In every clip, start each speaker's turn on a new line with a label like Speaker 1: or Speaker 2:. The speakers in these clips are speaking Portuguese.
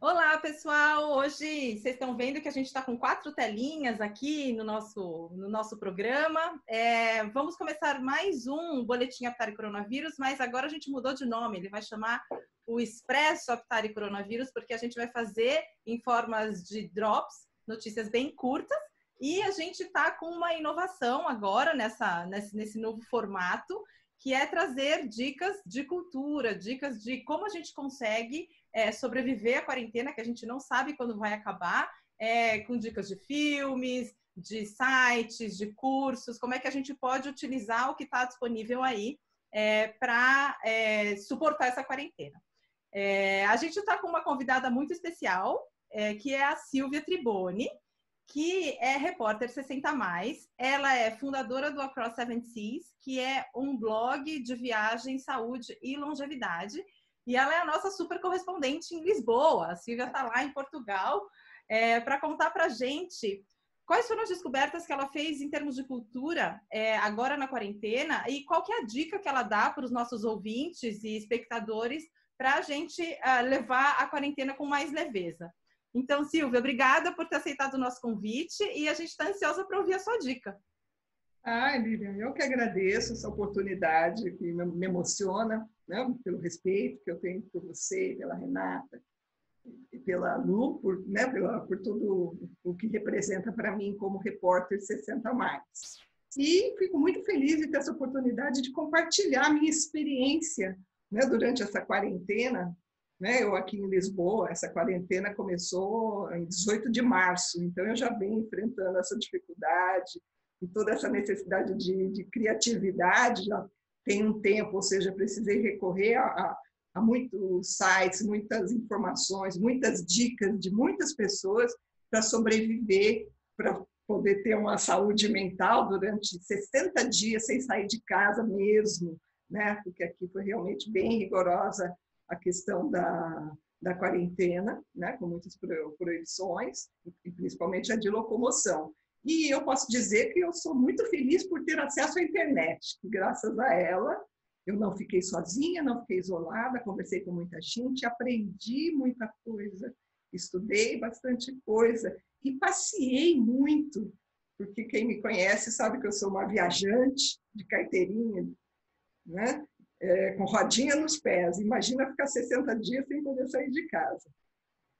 Speaker 1: Olá, pessoal! Hoje vocês estão vendo que a gente está com quatro telinhas aqui no nosso, no nosso programa. É, vamos começar mais um Boletim Aptar Coronavírus, mas agora a gente mudou de nome. Ele vai chamar o Expresso Aptar Coronavírus, porque a gente vai fazer em formas de drops, notícias bem curtas, e a gente está com uma inovação agora nessa, nesse, nesse novo formato, que é trazer dicas de cultura, dicas de como a gente consegue é, sobreviver à quarentena, que a gente não sabe quando vai acabar, é, com dicas de filmes, de sites, de cursos, como é que a gente pode utilizar o que está disponível aí é, para é, suportar essa quarentena. É, a gente está com uma convidada muito especial, é, que é a Silvia Triboni, que é repórter 60 mais. Ela é fundadora do Across Seven Seas, que é um blog de viagem, saúde e longevidade. E ela é a nossa super correspondente em Lisboa. A Silvia está lá em Portugal é, para contar para gente quais foram as descobertas que ela fez em termos de cultura é, agora na quarentena e qual que é a dica que ela dá para os nossos ouvintes e espectadores para a gente uh, levar a quarentena com mais leveza. Então, Silvia, obrigada por ter aceitado o nosso convite e a gente está ansiosa para ouvir a sua dica.
Speaker 2: Ai, Lilian, eu que agradeço essa oportunidade que me emociona, né, pelo respeito que eu tenho por você, pela Renata, e pela Lu, por, né, pela, por tudo o que representa para mim como repórter 60 mais. E fico muito feliz de ter essa oportunidade de compartilhar minha experiência né, durante essa quarentena, né, eu aqui em Lisboa, essa quarentena começou em 18 de março, então eu já venho enfrentando essa dificuldade e toda essa necessidade de, de criatividade já tem um tempo, ou seja, precisei recorrer a, a, a muitos sites, muitas informações, muitas dicas de muitas pessoas para sobreviver, para poder ter uma saúde mental durante 60 dias sem sair de casa mesmo, né? Porque aqui foi realmente bem rigorosa a questão da, da quarentena, né? Com muitas proibições, e principalmente a de locomoção. E eu posso dizer que eu sou muito feliz por ter acesso à internet, que graças a ela eu não fiquei sozinha, não fiquei isolada, conversei com muita gente, aprendi muita coisa, estudei bastante coisa e passeei muito, porque quem me conhece sabe que eu sou uma viajante de carteirinha, né? É, com rodinha nos pés. Imagina ficar 60 dias sem poder sair de casa.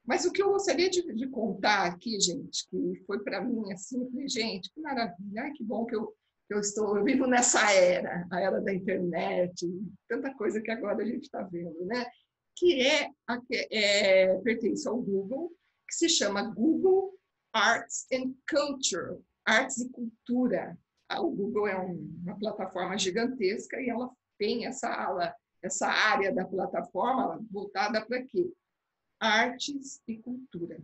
Speaker 2: Mas o que eu gostaria de, de contar aqui, gente, que foi para mim assim, falei, gente, que maravilha, Ai, que bom que eu, que eu estou, eu vivo nessa era, a era da internet, tanta coisa que agora a gente está vendo, né? Que é, é, pertence ao Google, que se chama Google Arts and Culture, Artes e Cultura. Ah, o Google é uma plataforma gigantesca e ela tem essa ala, essa área da plataforma voltada para quê? Artes e cultura.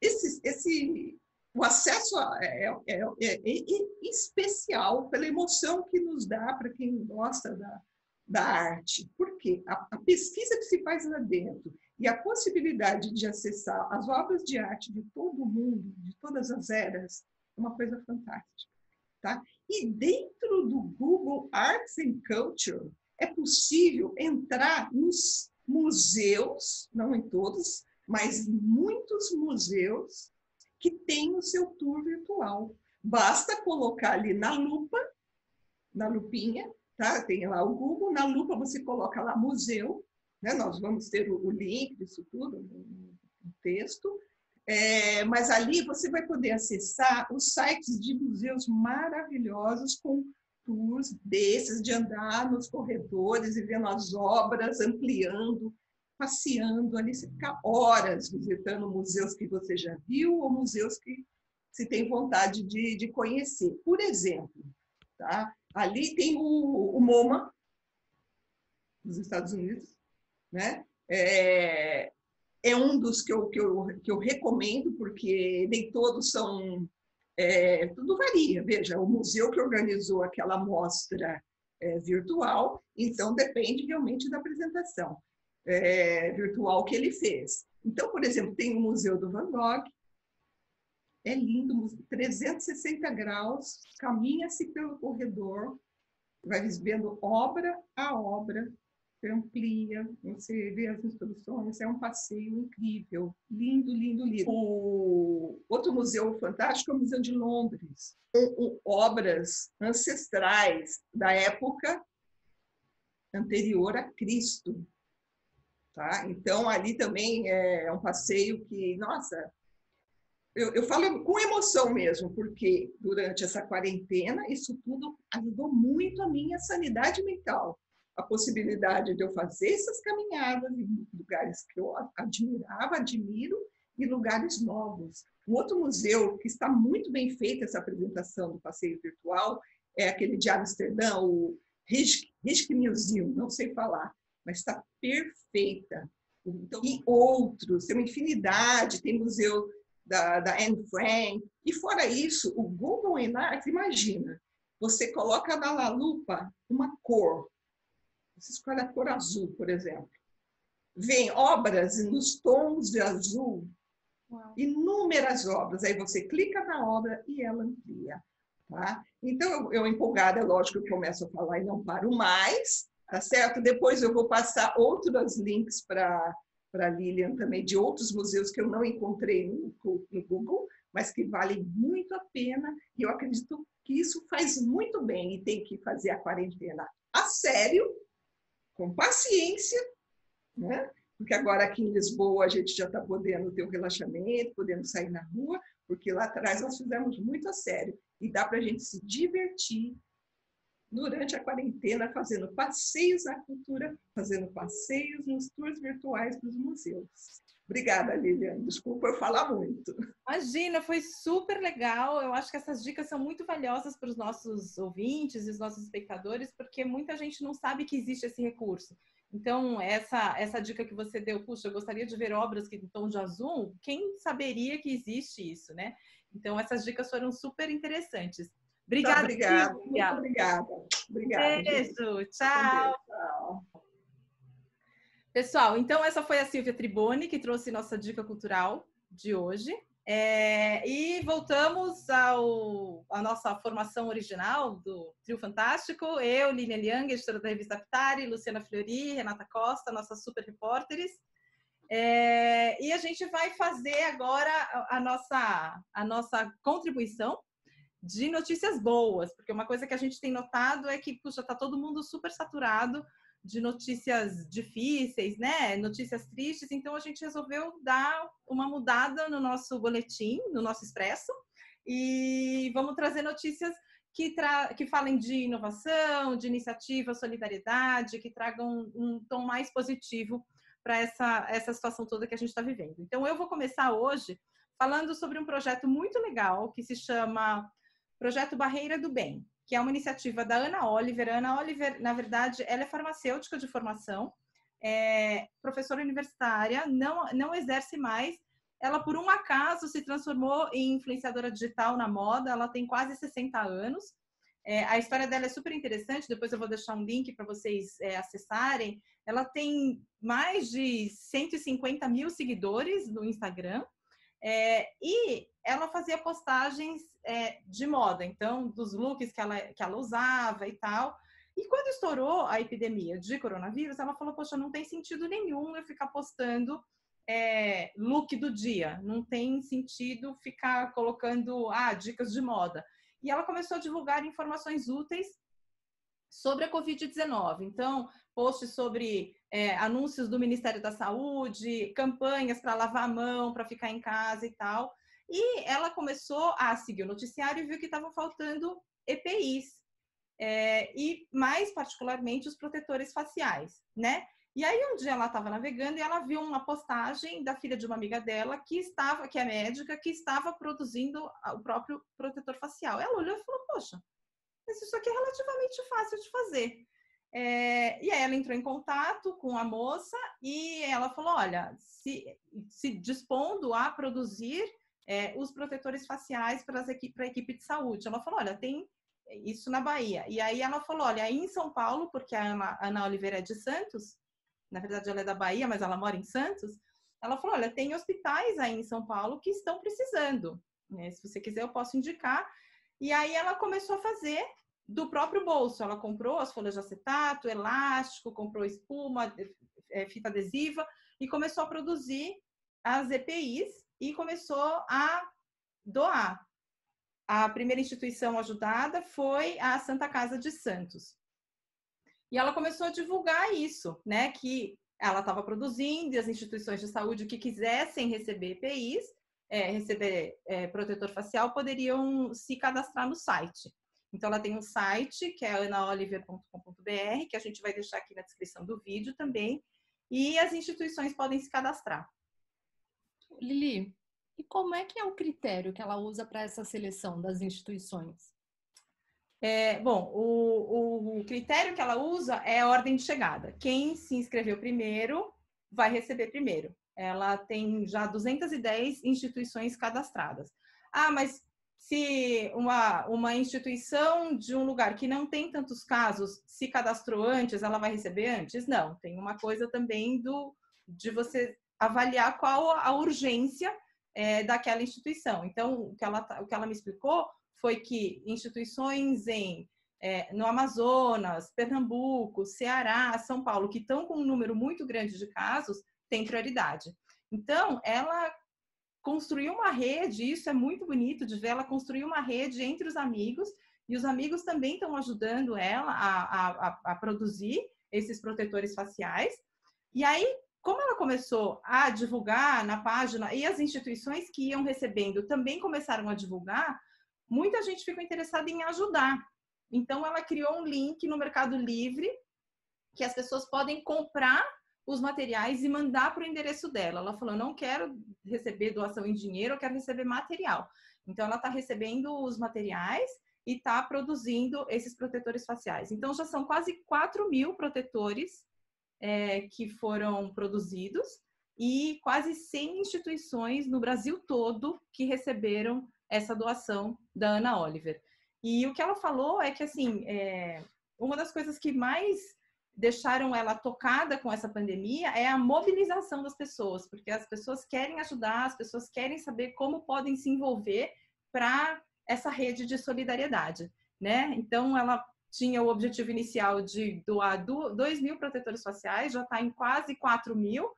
Speaker 2: Esse, esse, o acesso a, é, é, é, é, especial pela emoção que nos dá para quem gosta da, da arte. Por quê? A, a, pesquisa que se faz lá dentro e a possibilidade de acessar as obras de arte de todo mundo, de todas as eras, é uma coisa fantástica. Tá? E dentro do Google Arts and Culture é possível entrar nos museus, não em todos, mas muitos museus que têm o seu tour virtual. Basta colocar ali na lupa, na lupinha, tá? Tem lá o Google, na lupa você coloca lá museu, né? Nós vamos ter o, link disso tudo no texto, é, mas ali você vai poder acessar os sites de museus maravilhosos com tours desses, de andar nos corredores e vendo as obras, ampliando, passeando ali. Você fica horas visitando museus que você já viu ou museus que se tem vontade de, de conhecer. Por exemplo, tá? ali tem o, o MoMA, dos Estados Unidos, né? É, é um dos que eu, que eu, que eu recomendo, porque nem todos são. É, tudo varia. Veja, o museu que organizou aquela mostra é, virtual, então depende realmente da apresentação é, virtual que ele fez. Então, por exemplo, tem o Museu do Van Gogh, é lindo, 360 graus, caminha-se pelo corredor, vai vendo obra a obra, amplia, você vê as instruções, é um passeio incrível, lindo, lindo, lindo. O outro museu fantástico é o Museu de Londres, com obras ancestrais da época anterior a Cristo. Tá? Então, ali também é um passeio que, nossa, eu, eu falo com emoção mesmo, porque durante essa quarentena, isso tudo ajudou muito a minha sanidade mental. A possibilidade de eu fazer essas caminhadas em lugares que eu admirava, admiro, e lugares novos. Um outro museu que está muito bem feita essa apresentação do passeio virtual é aquele de Amsterdã, o Rijke Museum, não sei falar, mas está perfeita. Então, e outros, tem uma infinidade, tem museu da, da Anne Frank. E fora isso, o Google Earth, imagina, você coloca na lupa uma cor. Você escolhe a cor azul, por exemplo. Vem obras nos tons de azul, Uau. inúmeras obras. Aí você clica na obra e ela amplia. Tá? Então, eu, eu empolgada, é lógico que eu começo a falar e não paro mais, tá certo? Depois eu vou passar outros links para para Lilian também de outros museus que eu não encontrei no, no Google, mas que valem muito a pena. E eu acredito que isso faz muito bem e tem que fazer a quarentena a sério, com paciência, né? Porque agora aqui em Lisboa a gente já está podendo ter um relaxamento, podendo sair na rua, porque lá atrás nós fizemos muito a sério. E dá para a gente se divertir, durante a quarentena fazendo passeios na cultura, fazendo passeios nos tours virtuais dos museus. Obrigada, Lilian. Desculpa eu falar muito.
Speaker 1: Imagina, foi super legal. Eu acho que essas dicas são muito valiosas para os nossos ouvintes e os nossos espectadores, porque muita gente não sabe que existe esse recurso. Então, essa, essa dica que você deu, puxa, eu gostaria de ver obras que em tom de azul, quem saberia que existe isso, né? Então, essas dicas foram super interessantes.
Speaker 2: Obrigada. obrigada. Muito obrigada. Obrigada.
Speaker 1: Beijo. Tchau. tchau. Pessoal, então essa foi a Silvia Triboni que trouxe nossa dica cultural de hoje. É, e voltamos ao, à nossa formação original do Trio Fantástico. Eu, Lilian Liang, editora da revista Aptari, Luciana Fleury, Renata Costa, nossas super repórteres. É, e a gente vai fazer agora a, a, nossa, a nossa contribuição de notícias boas, porque uma coisa que a gente tem notado é que, puxa, tá todo mundo super saturado de notícias difíceis, né? Notícias tristes, então a gente resolveu dar uma mudada no nosso boletim, no nosso expresso, e vamos trazer notícias que, tra que falem de inovação, de iniciativa, solidariedade, que tragam um tom mais positivo para essa, essa situação toda que a gente está vivendo. Então, eu vou começar hoje falando sobre um projeto muito legal que se chama Projeto Barreira do Bem, que é uma iniciativa da Ana Oliver. Ana Oliver, na verdade, ela é farmacêutica de formação, é professora universitária, não, não exerce mais. Ela, por um acaso, se transformou em influenciadora digital na moda. Ela tem quase 60 anos. É, a história dela é super interessante. Depois eu vou deixar um link para vocês é, acessarem. Ela tem mais de 150 mil seguidores no Instagram. É, e ela fazia postagens é, de moda, então, dos looks que ela, que ela usava e tal. E quando estourou a epidemia de coronavírus, ela falou: Poxa, não tem sentido nenhum eu ficar postando é, look do dia, não tem sentido ficar colocando ah, dicas de moda. E ela começou a divulgar informações úteis sobre a Covid-19. Então, posts sobre é, anúncios do Ministério da Saúde, campanhas para lavar a mão, para ficar em casa e tal. E ela começou a seguir o noticiário e viu que estavam faltando EPIs. É, e mais particularmente os protetores faciais, né? E aí um dia ela estava navegando e ela viu uma postagem da filha de uma amiga dela que estava, que é médica, que estava produzindo o próprio protetor facial. Ela olhou e falou: "Poxa, mas isso aqui é relativamente fácil de fazer". É, e aí ela entrou em contato com a moça e ela falou: olha, se, se dispondo a produzir é, os protetores faciais para a equipe, de saúde. Ela falou: olha, tem isso na Bahia. E aí ela falou: olha, aí em São Paulo, porque a Ana, Ana Oliveira é de Santos, na verdade ela é da Bahia, mas ela mora em Santos. Ela falou: olha, tem hospitais aí em São Paulo que estão precisando. Né? Se você quiser, eu posso indicar. E aí ela começou a fazer do próprio bolso. Ela comprou as folhas de acetato, elástico, comprou espuma, é, fita adesiva e começou a produzir as EPIs e começou a doar. A primeira instituição ajudada foi a Santa Casa de Santos. E ela começou a divulgar isso, né? Que ela estava produzindo e as instituições de saúde que quisessem receber EPIs, é, receber é, protetor facial, poderiam se cadastrar no site. Então, ela tem um site que é anaoliver.com.br, que a gente vai deixar aqui na descrição do vídeo também, e as instituições podem se cadastrar.
Speaker 3: Lili, e como é que é o critério que ela usa para essa seleção das instituições?
Speaker 1: É, bom, o, o, critério que ela usa é a ordem de chegada. Quem se inscreveu primeiro vai receber primeiro. Ela tem já 210 instituições cadastradas. Ah, mas se uma, uma instituição de um lugar que não tem tantos casos se cadastrou antes, ela vai receber antes? Não, tem uma coisa também do de você avaliar qual a urgência é, daquela instituição. Então, o que, ela, tá, o que ela me explicou foi que instituições em é, no Amazonas, Pernambuco, Ceará, São Paulo, que estão com um número muito grande de casos, têm prioridade. Então, ela construiu uma rede, isso é muito bonito de ver, ela construiu uma rede entre os amigos, e os amigos também estão ajudando ela a, a, a produzir esses protetores faciais. E aí, como ela começou a divulgar na página e as instituições que iam recebendo também começaram a divulgar, muita gente ficou interessada em ajudar. Então, ela criou um link no Mercado Livre que as pessoas podem comprar os materiais e mandar para o endereço dela. Ela falou: não quero receber doação em dinheiro, eu quero receber material. Então, ela está recebendo os materiais e está produzindo esses protetores faciais. Então, já são quase 4 mil protetores é, que foram produzidos e quase 100 instituições no Brasil todo que receberam essa doação da Ana Oliver. E o que ela falou é que, assim, é, uma das coisas que mais deixaram ela tocada com essa pandemia é a mobilização das pessoas, porque as pessoas querem ajudar, as pessoas querem saber como podem se envolver para essa rede de solidariedade, né? Então, ela tinha o objetivo inicial de doar 2 mil protetores faciais, já está em quase 4 mil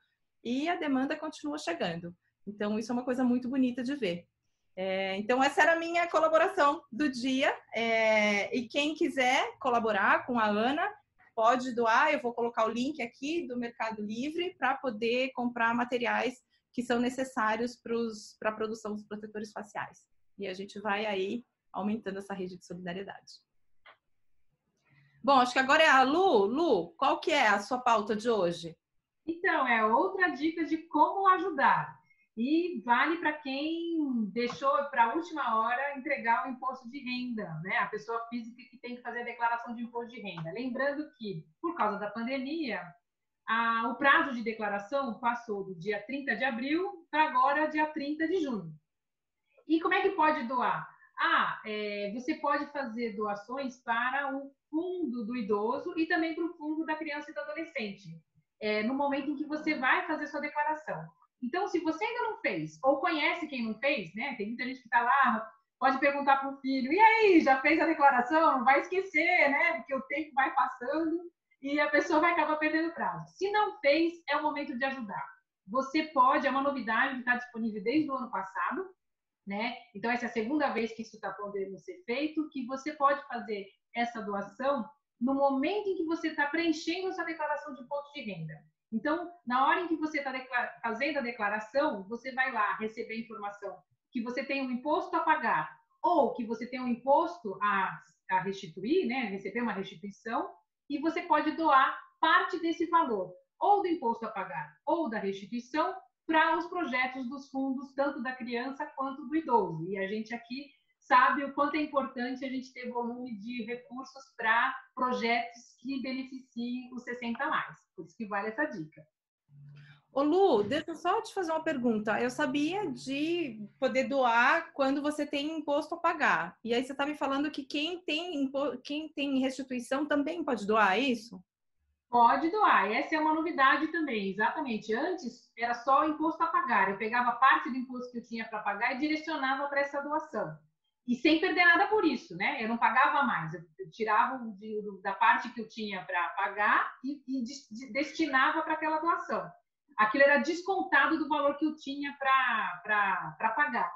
Speaker 1: e a demanda continua chegando. Então, isso é uma coisa muito bonita de ver. É, então, essa era a minha colaboração do dia. É, e quem quiser colaborar com a Ana, pode doar. Eu vou colocar o link aqui do Mercado Livre para poder comprar materiais que são necessários para a produção dos protetores faciais. E a gente vai aí aumentando essa rede de solidariedade. Bom, acho que agora é a Lu. Lu, qual que é a sua pauta de hoje?
Speaker 4: Então, é outra dica de como ajudar. E vale para quem deixou para a última hora entregar o imposto de renda, né? A pessoa física que tem que fazer a declaração de imposto de renda. Lembrando que, por causa da pandemia, a, o prazo de declaração passou do dia 30 de abril para agora, dia 30 de junho. E como é que pode doar? Ah, é, você pode fazer doações para o fundo do idoso e também para o fundo da criança e do adolescente, é, no momento em que você vai fazer sua declaração. Então, se você ainda não fez, ou conhece quem não fez, né? Tem muita gente que está lá, pode perguntar para o filho, e aí, já fez a declaração? Não vai esquecer, né? Porque o tempo vai passando e a pessoa vai acabar perdendo prazo. Se não fez, é o momento de ajudar. Você pode, é uma novidade que está disponível desde o ano passado, né? Então, essa é a segunda vez que isso está podendo ser feito, que você pode fazer essa doação no momento em que você está preenchendo a sua declaração de imposto de renda. Então, na hora em que você está fazendo a declaração, você vai lá receber a informação que você tem um imposto a pagar ou que você tem um imposto a, a restituir, né, receber uma restituição, e você pode doar parte desse valor, ou do imposto a pagar ou da restituição, para os projetos dos fundos, tanto da criança quanto do idoso. E a gente aqui sabe o quanto é importante a gente ter volume de recursos para projetos que beneficiem os 60 mais. Por isso que vale essa dica.
Speaker 1: Ô Lu, deixa eu só te fazer uma pergunta. Eu sabia de poder doar quando você tem imposto a pagar. E aí você está me falando que quem tem, quem tem restituição também pode doar, é isso?
Speaker 4: Pode doar. Essa é uma novidade também, exatamente. Antes era só o imposto a pagar. Eu pegava parte do imposto que eu tinha para pagar e direcionava para essa doação. E sem perder nada por isso, né? Eu não pagava mais. Eu tirava da parte que eu tinha para pagar e, e de, destinava para aquela doação. Aquilo era descontado do valor que eu tinha para pagar.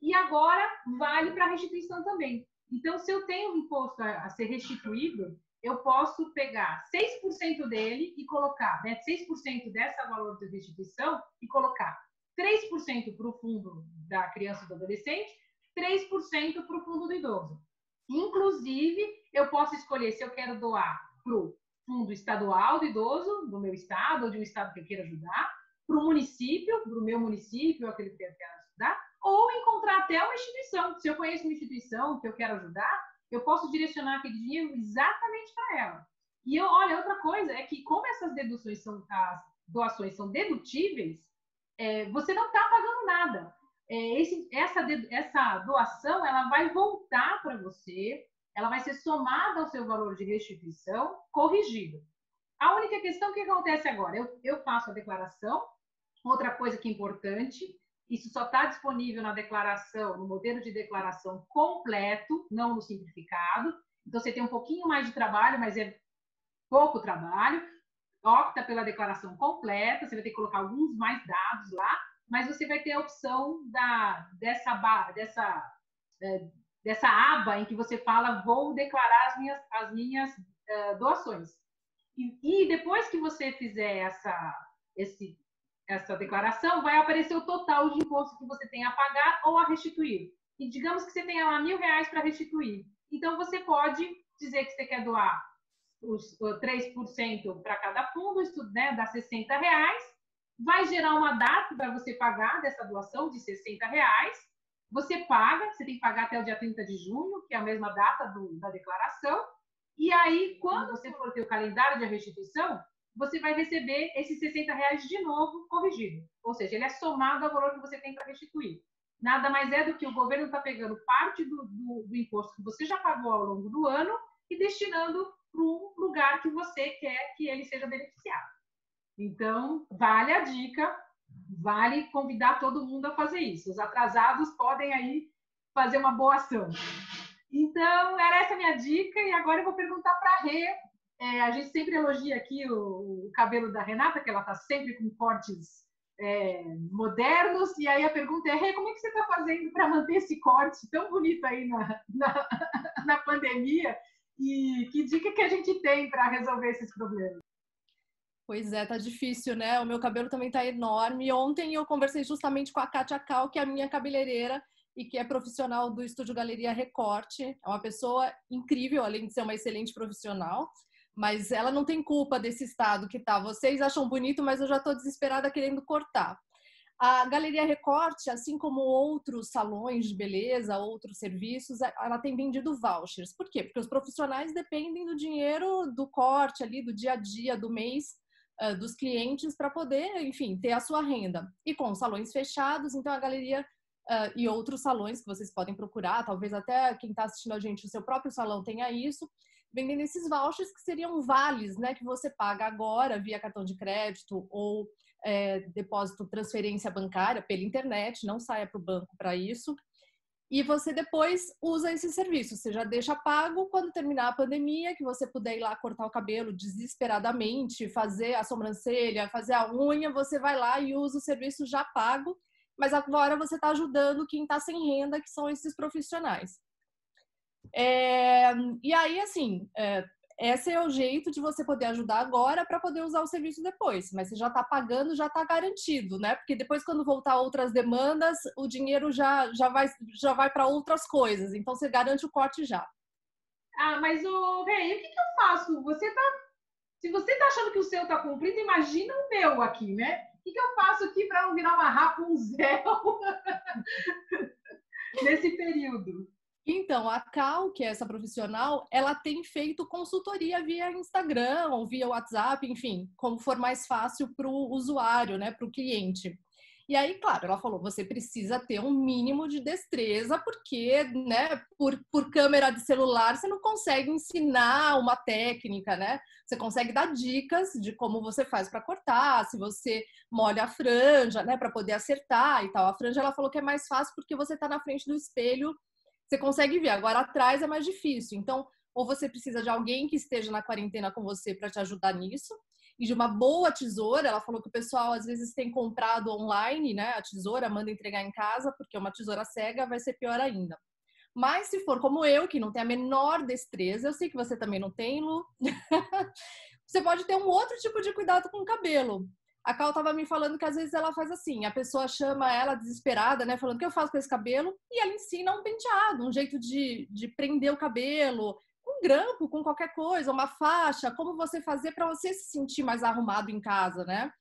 Speaker 4: E agora vale para restituição também. Então, se eu tenho um imposto a, a ser restituído, eu posso pegar 6% dele e colocar, né, 6% dessa valor de restituição e colocar 3% para o fundo da criança e do adolescente, 3% para o fundo do idoso. Inclusive, eu posso escolher se eu quero doar para o fundo estadual do idoso, do meu estado, ou de um estado que eu queira ajudar, para o município, para o meu município, aquele que eu quero ajudar, ou encontrar até uma instituição. Se eu conheço uma instituição que eu quero ajudar, eu posso direcionar aquele dinheiro exatamente para ela. E eu, olha, outra coisa é que como essas deduções são, as doações são dedutíveis, é, você não está pagando nada. É, esse, essa, essa doação ela vai voltar para você, ela vai ser somada ao seu valor de restituição corrigido. A única questão que acontece agora, eu, eu faço a declaração. Outra coisa que é importante, isso só está disponível na declaração, no modelo de declaração completo, não no simplificado. Então, você tem um pouquinho mais de trabalho, mas é pouco trabalho. Opta pela declaração completa, você vai ter que colocar alguns mais dados lá, mas você vai ter a opção da, dessa, dessa, é, dessa aba em que você fala vou declarar as minhas, as minhas uh, doações. E, e, depois que você fizer essa, esse essa declaração, vai aparecer o total de imposto que você tem a pagar ou a restituir. E digamos que você tenha lá mil reais para restituir. Então, você pode dizer que você quer doar os 3% para cada fundo, isso né, dá 60 reais. Vai gerar uma data para você pagar dessa doação de 60 reais. Você paga, você tem que pagar até o dia 30 de junho, que é a mesma data do, da declaração. E aí, quando você for ter o calendário de restituição, você vai receber esses 60 reais de novo corrigido. Ou seja, ele é somado ao valor que você tem para restituir. Nada mais é do que o governo está pegando parte do, do, do, imposto que você já pagou ao longo do ano e destinando para um lugar que você quer que ele seja beneficiado. Então, vale a dica, vale convidar todo mundo a fazer isso. Os atrasados podem aí fazer uma boa ação. Então, era essa minha dica, e agora eu vou perguntar para a Rê é, a gente sempre elogia aqui o, o, cabelo da Renata, que ela está sempre com cortes é, modernos. E aí a pergunta é: hey, como é que você está fazendo para manter esse corte tão bonito aí na, na, na pandemia? E que dica que a gente tem para resolver esses problemas?
Speaker 3: Pois é, tá difícil, né? O meu cabelo também tá enorme. Ontem eu conversei justamente com a Kátia Cal, que é a minha cabeleireira e que é profissional do Estúdio Galeria Recorte. É uma pessoa incrível, além de ser uma excelente profissional mas ela não tem culpa desse estado que tá. Vocês acham bonito, mas eu já estou desesperada querendo cortar. A Galeria Recorte, assim como outros salões de beleza, outros serviços, ela tem vendido vouchers. Por quê? Porque os profissionais dependem do dinheiro do corte ali, do dia a dia, do mês, uh, dos clientes, para poder, enfim, ter a sua renda. E com salões fechados, então a galeria uh, e outros salões que vocês podem procurar, talvez até quem está assistindo a gente, o seu próprio salão tenha isso, vendendo esses vouchers que seriam vales, né, que você paga agora via cartão de crédito ou é, depósito transferência bancária pela internet, não saia para o banco para isso. E você depois usa esse serviço. Você já deixa pago quando terminar a pandemia, que você puder ir lá cortar o cabelo desesperadamente, fazer a sobrancelha, fazer a unha, você vai lá e usa o serviço já pago. Mas agora você está ajudando quem está sem renda, que são esses profissionais. É, e aí, assim, é, esse é o jeito de você poder ajudar agora para poder usar o serviço depois. Mas você já está pagando, já está garantido, né? Porque depois, quando voltar outras demandas, o dinheiro já, já vai, já vai para outras coisas. Então, você garante o corte já.
Speaker 4: Ah, mas, o Rei, o que, que eu faço? Você tá. Se você tá achando que o seu tá cumprido, imagina o meu aqui, né? O que, que eu faço aqui para não virar uma Rapunzel nesse período?
Speaker 3: Então, a Cal, que é essa profissional, ela tem feito consultoria via Instagram ou via WhatsApp, enfim, como for mais fácil para o usuário, né, para o cliente. E aí, claro, ela falou: você precisa ter um mínimo de destreza, porque, né, por, por câmera de celular, você não consegue ensinar uma técnica, né? Você consegue dar dicas de como você faz para cortar, se você molha a franja, né, para poder acertar e tal. A franja, ela falou que é mais fácil porque você está na frente do espelho, você consegue ver. Agora, atrás é mais difícil. Então, ou você precisa de alguém que esteja na quarentena com você para te ajudar nisso, e de uma boa tesoura. Ela falou que o pessoal às vezes tem comprado online, né? A tesoura manda entregar em casa, porque uma tesoura cega vai ser pior ainda. Mas se for como eu, que não tem a menor destreza, eu sei que você também não tem, Lu, você pode ter um outro tipo de cuidado com o cabelo. A Cal tava me falando que às vezes ela faz assim, a pessoa chama ela desesperada, né, falando o que eu faço com esse cabelo, e ela ensina um penteado, um jeito de, de prender o cabelo, um grampo, com qualquer coisa, uma faixa, como você fazer para você se sentir mais arrumado em casa, né?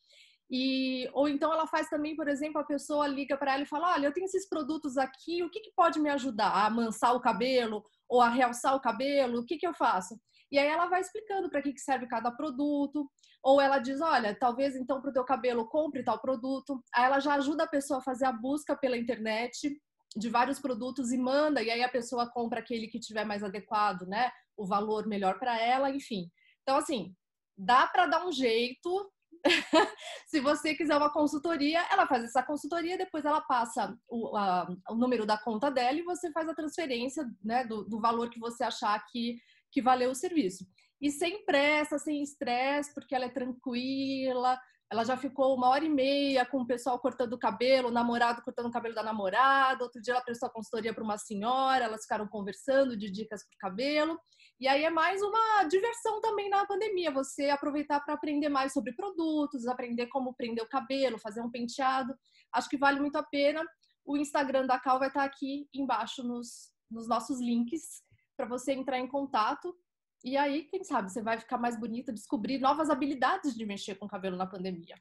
Speaker 3: E, ou então ela faz também, por exemplo, a pessoa liga para ela e fala: Olha, eu tenho esses produtos aqui, o que, que pode me ajudar a amansar o cabelo ou a realçar o cabelo? O que, que eu faço? E aí ela vai explicando para que, que serve cada produto. Ou ela diz: Olha, talvez então para o teu cabelo compre tal produto. Aí ela já ajuda a pessoa a fazer a busca pela internet de vários produtos e manda, e aí a pessoa compra aquele que tiver mais adequado, né? O valor melhor para ela, enfim. Então, assim, dá para dar um jeito. Se você quiser uma consultoria, ela faz essa consultoria, depois ela passa o, a, o número da conta dela e você faz a transferência né, do, do valor que você achar que, que valeu o serviço. E sem pressa, sem estresse, porque ela é tranquila, ela já ficou uma hora e meia com o pessoal cortando o cabelo, o namorado cortando o cabelo da namorada. Outro dia ela prestou a consultoria para uma senhora, elas ficaram conversando de dicas para o cabelo. E aí é mais uma diversão também na pandemia, você aproveitar para aprender mais sobre produtos, aprender como prender o cabelo, fazer um penteado. Acho que vale muito a pena. O Instagram da Cal vai estar aqui embaixo nos, nos nossos links para você entrar em contato e aí, quem sabe, você vai ficar mais bonita, descobrir novas habilidades de mexer com o cabelo na pandemia.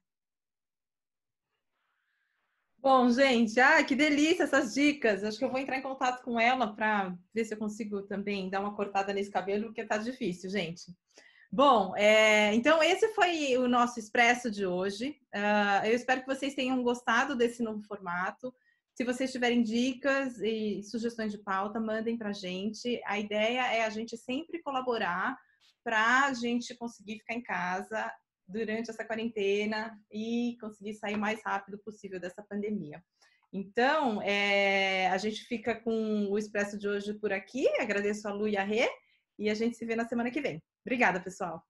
Speaker 1: Bom, gente, ah, que delícia essas dicas. Acho que eu vou entrar em contato com ela para ver se eu consigo também dar uma cortada nesse cabelo, porque tá difícil, gente. Bom, é, então esse foi o nosso expresso de hoje. Uh, eu espero que vocês tenham gostado desse novo formato. Se vocês tiverem dicas e sugestões de pauta, mandem para a gente. A ideia é a gente sempre colaborar para a gente conseguir ficar em casa durante essa quarentena e conseguir sair o mais rápido possível dessa pandemia. Então, é, a gente fica com o Expresso de hoje por aqui. Agradeço a Lu e a Rê e a gente se vê na semana que vem. Obrigada, pessoal.